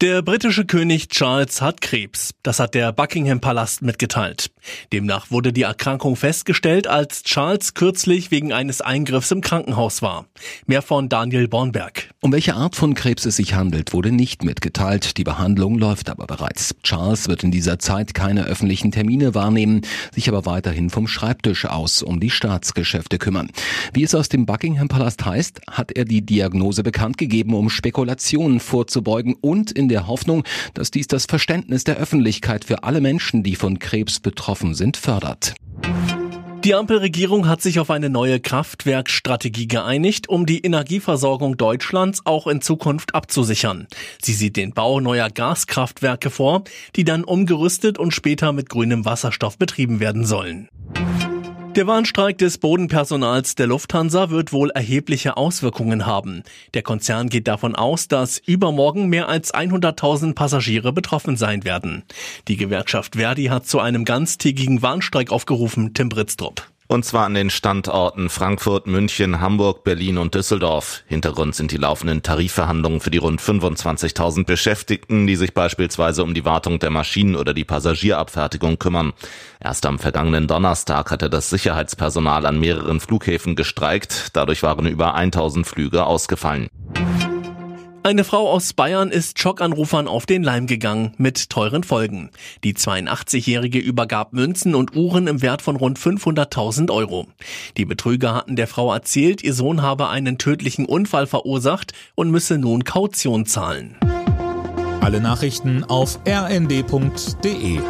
Der britische König Charles hat Krebs. Das hat der Buckingham Palast mitgeteilt. Demnach wurde die Erkrankung festgestellt, als Charles kürzlich wegen eines Eingriffs im Krankenhaus war. Mehr von Daniel Bornberg. Um welche Art von Krebs es sich handelt, wurde nicht mitgeteilt. Die Behandlung läuft aber bereits. Charles wird in dieser Zeit keine öffentlichen Termine wahrnehmen, sich aber weiterhin vom Schreibtisch aus um die Staatsgeschäfte kümmern. Wie es aus dem Buckingham Palast heißt, hat er die Diagnose bekannt gegeben, um Spekulationen vorzubeugen und in der Hoffnung, dass dies das Verständnis der Öffentlichkeit für alle Menschen, die von Krebs betroffen sind, fördert. Die Ampelregierung hat sich auf eine neue Kraftwerkstrategie geeinigt, um die Energieversorgung Deutschlands auch in Zukunft abzusichern. Sie sieht den Bau neuer Gaskraftwerke vor, die dann umgerüstet und später mit grünem Wasserstoff betrieben werden sollen. Der Warnstreik des Bodenpersonals der Lufthansa wird wohl erhebliche Auswirkungen haben. Der Konzern geht davon aus, dass übermorgen mehr als 100.000 Passagiere betroffen sein werden. Die Gewerkschaft Verdi hat zu einem ganztägigen Warnstreik aufgerufen, Tim Britztrup. Und zwar an den Standorten Frankfurt, München, Hamburg, Berlin und Düsseldorf. Hintergrund sind die laufenden Tarifverhandlungen für die rund 25.000 Beschäftigten, die sich beispielsweise um die Wartung der Maschinen oder die Passagierabfertigung kümmern. Erst am vergangenen Donnerstag hatte das Sicherheitspersonal an mehreren Flughäfen gestreikt. Dadurch waren über 1000 Flüge ausgefallen. Eine Frau aus Bayern ist Schockanrufern auf den Leim gegangen, mit teuren Folgen. Die 82-Jährige übergab Münzen und Uhren im Wert von rund 500.000 Euro. Die Betrüger hatten der Frau erzählt, ihr Sohn habe einen tödlichen Unfall verursacht und müsse nun Kaution zahlen. Alle Nachrichten auf rnd.de